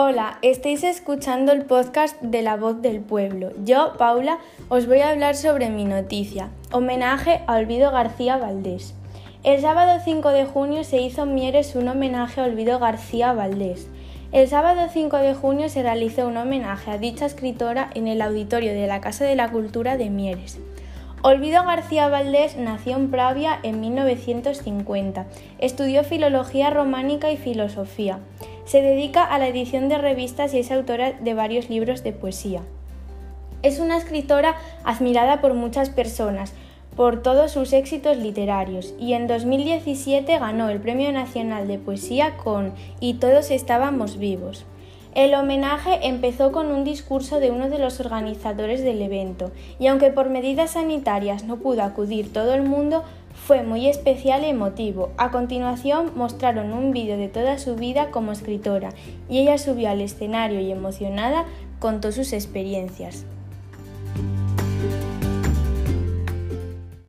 Hola, estáis escuchando el podcast de La Voz del Pueblo. Yo, Paula, os voy a hablar sobre mi noticia, homenaje a Olvido García Valdés. El sábado 5 de junio se hizo en Mieres un homenaje a Olvido García Valdés. El sábado 5 de junio se realizó un homenaje a dicha escritora en el auditorio de la Casa de la Cultura de Mieres. Olvido García Valdés nació en Pravia en 1950. Estudió filología románica y filosofía. Se dedica a la edición de revistas y es autora de varios libros de poesía. Es una escritora admirada por muchas personas por todos sus éxitos literarios y en 2017 ganó el Premio Nacional de Poesía con Y todos estábamos vivos. El homenaje empezó con un discurso de uno de los organizadores del evento, y aunque por medidas sanitarias no pudo acudir todo el mundo, fue muy especial y emotivo. A continuación mostraron un vídeo de toda su vida como escritora, y ella subió al escenario y emocionada contó sus experiencias.